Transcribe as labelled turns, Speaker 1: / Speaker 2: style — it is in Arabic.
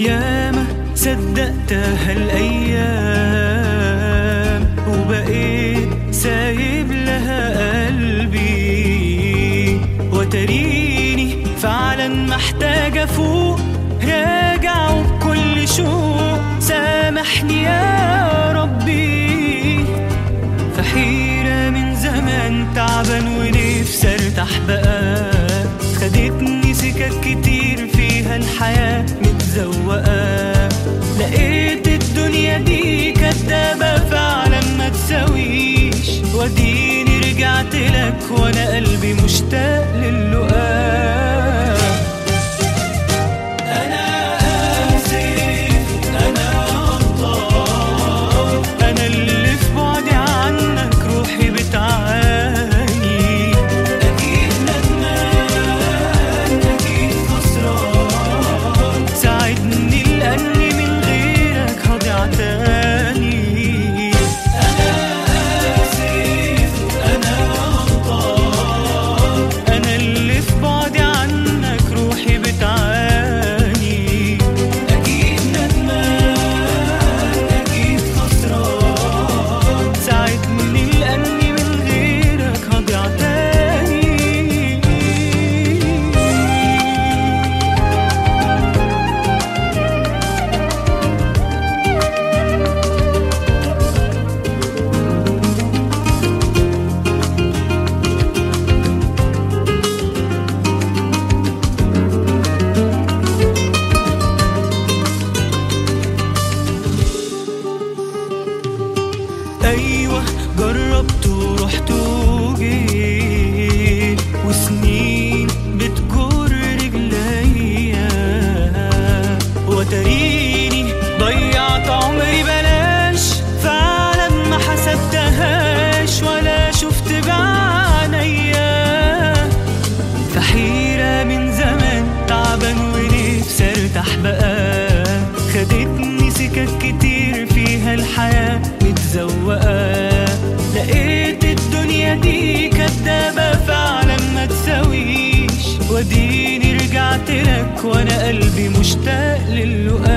Speaker 1: ياما صدقتها الأيام وبقيت سايب لها قلبي. وتريني فعلا محتاج أفوق راجع وبكل شوق. سامحني يا ربي في حيرة من زمان تعبان ونفسي ارتاح بقى. خدتني سكك كتير الحياة متزوقة. لقيت الدنيا دي كدابة فعلا ما تساويش. وديني رجعت لك وأنا قلبي مشتاق للقاء ارتاح بقى خدتني سكك كتير فيها الحياة متزوقة. لقيت الدنيا دي كدابة فعلا ما تساويش. وديني رجعت لك وأنا قلبي مشتاق للقاء.